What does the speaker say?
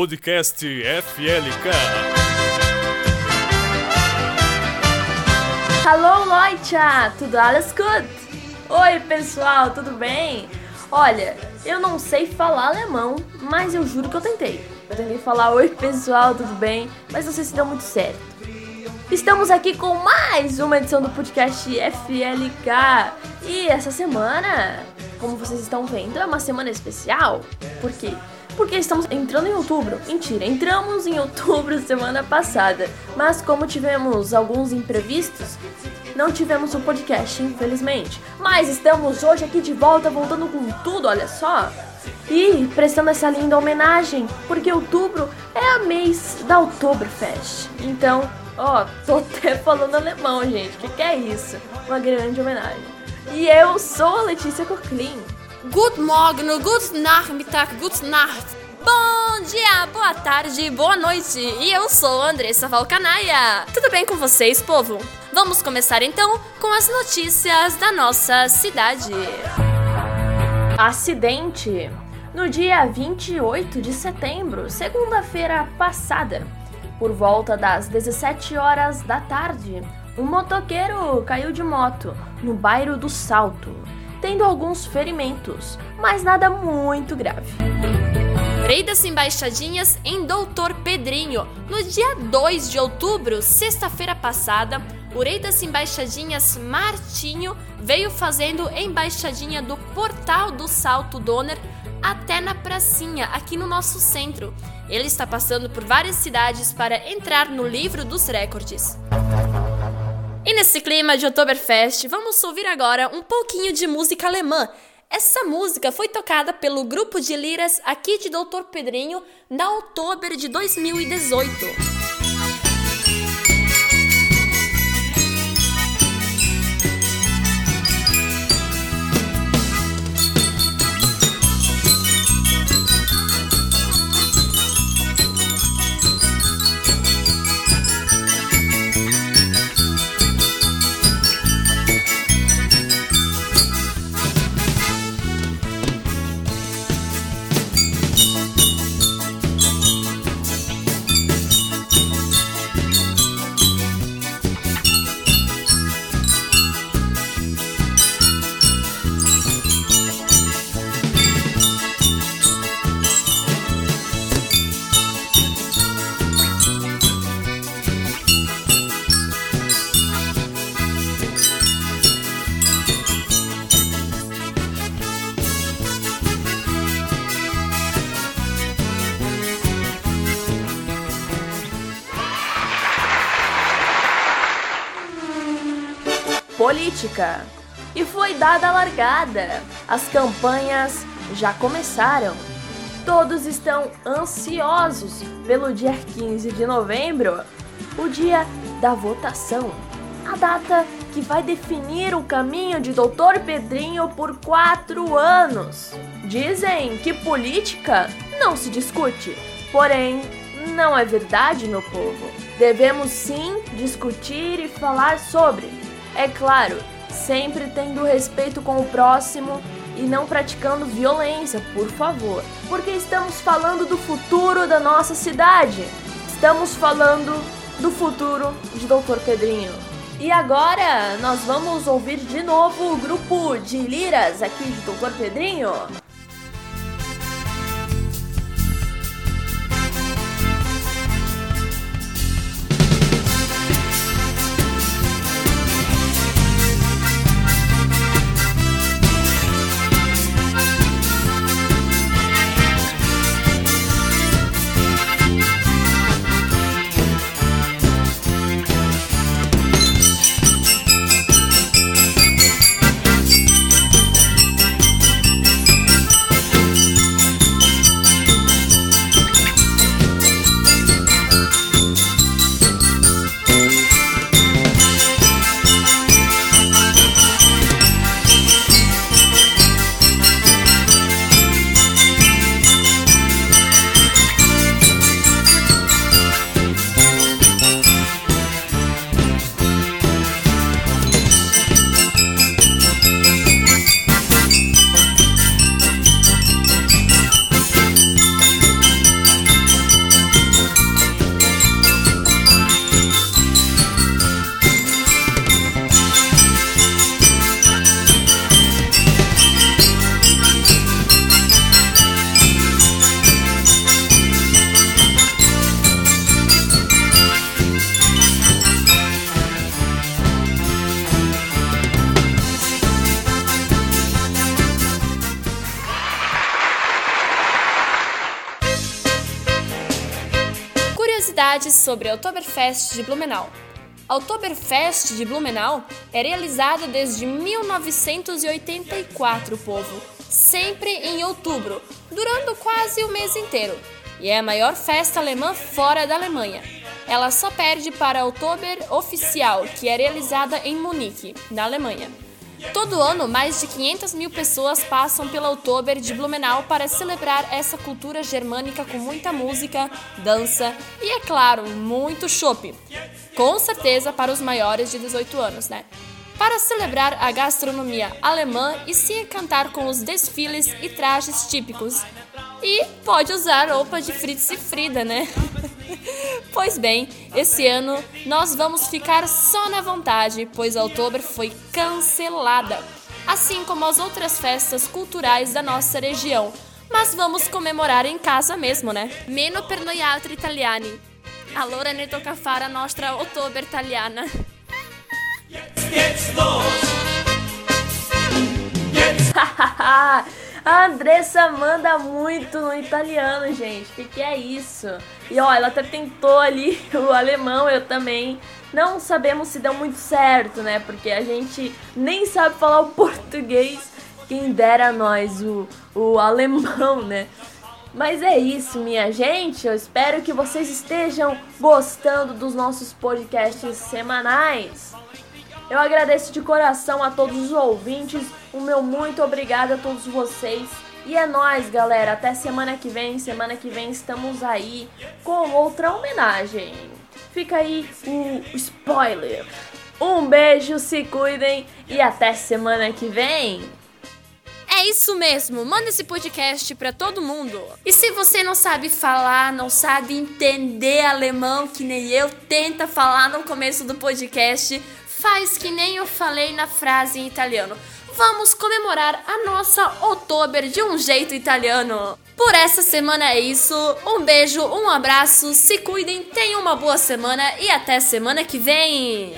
podcast FLK. Hallo Leute, tudo alles gut? Oi pessoal, tudo bem? Olha, eu não sei falar alemão, mas eu juro que eu tentei. Eu tentei falar oi pessoal, tudo bem? Mas não sei se deu muito certo. Estamos aqui com mais uma edição do podcast FLK. E essa semana, como vocês estão vendo, é uma semana especial. Por quê? Porque estamos entrando em outubro. Mentira, entramos em outubro semana passada. Mas como tivemos alguns imprevistos, não tivemos o um podcast, infelizmente. Mas estamos hoje aqui de volta, voltando com tudo, olha só. E prestando essa linda homenagem, porque outubro é o mês da Oktoberfest. Então, Ó, tô até falando alemão, gente. O que, que é isso? Uma grande homenagem. E eu sou a Letícia Coclin. Good morning, good Nachmittag, good Nacht. Bom dia, boa tarde, boa noite. E eu sou Andressa Valcanaia. Tudo bem com vocês, povo? Vamos começar então com as notícias da nossa cidade. Acidente. No dia 28 de setembro, segunda-feira passada, por volta das 17 horas da tarde, um motoqueiro caiu de moto no bairro do Salto, tendo alguns ferimentos, mas nada muito grave. Rei das Embaixadinhas em Doutor Pedrinho. No dia 2 de outubro, sexta-feira passada, o Rei das Embaixadinhas Martinho veio fazendo embaixadinha do Portal do Salto Donner até na pracinha, aqui no nosso centro. Ele está passando por várias cidades para entrar no livro dos recordes. Nesse clima de Oktoberfest, vamos ouvir agora um pouquinho de música alemã. Essa música foi tocada pelo grupo de liras aqui de Doutor Pedrinho na outubro de 2018. Política. E foi dada a largada. As campanhas já começaram. Todos estão ansiosos pelo dia 15 de novembro, o dia da votação. A data que vai definir o caminho de Doutor Pedrinho por quatro anos. Dizem que política não se discute, porém, não é verdade, meu povo. Devemos sim discutir e falar sobre é claro, sempre tendo respeito com o próximo e não praticando violência, por favor. Porque estamos falando do futuro da nossa cidade. Estamos falando do futuro de Dr. Pedrinho. E agora nós vamos ouvir de novo o grupo de liras aqui de Dr. Pedrinho. Sobre a Oktoberfest de Blumenau. A Oktoberfest de Blumenau é realizada desde 1984, povo, sempre em outubro, durando quase o mês inteiro, e é a maior festa alemã fora da Alemanha. Ela só perde para a Oktober oficial, que é realizada em Munique, na Alemanha. Todo ano, mais de 500 mil pessoas passam pela Oktober de Blumenau para celebrar essa cultura germânica com muita música, dança e, é claro, muito chopp. Com certeza para os maiores de 18 anos, né? Para celebrar a gastronomia alemã e se encantar com os desfiles e trajes típicos. E pode usar roupa de Fritz e Frida, né? Pois bem, esse ano nós vamos ficar só na vontade, pois a Outubro foi cancelada, assim como as outras festas culturais da nossa região. Mas vamos comemorar em casa mesmo, né? Meno per noi altri italiani. Allora ne tocca fare a nostra Ottober italiana. A Andressa manda muito no italiano, gente. O que, é isso? E ó, ela até tentou ali o alemão, eu também. Não sabemos se deu muito certo, né? Porque a gente nem sabe falar o português. Quem dera nós o, o alemão, né? Mas é isso, minha gente. Eu espero que vocês estejam gostando dos nossos podcasts semanais. Eu agradeço de coração a todos os ouvintes. O meu muito obrigado a todos vocês. E é nóis, galera. Até semana que vem. Semana que vem estamos aí com outra homenagem. Fica aí o spoiler. Um beijo, se cuidem e até semana que vem. É isso mesmo, manda esse podcast para todo mundo. E se você não sabe falar, não sabe entender alemão, que nem eu, tenta falar no começo do podcast, faz que nem eu falei na frase em italiano. Vamos comemorar a nossa Oktober de um jeito italiano. Por essa semana é isso. Um beijo, um abraço, se cuidem, tenham uma boa semana e até semana que vem.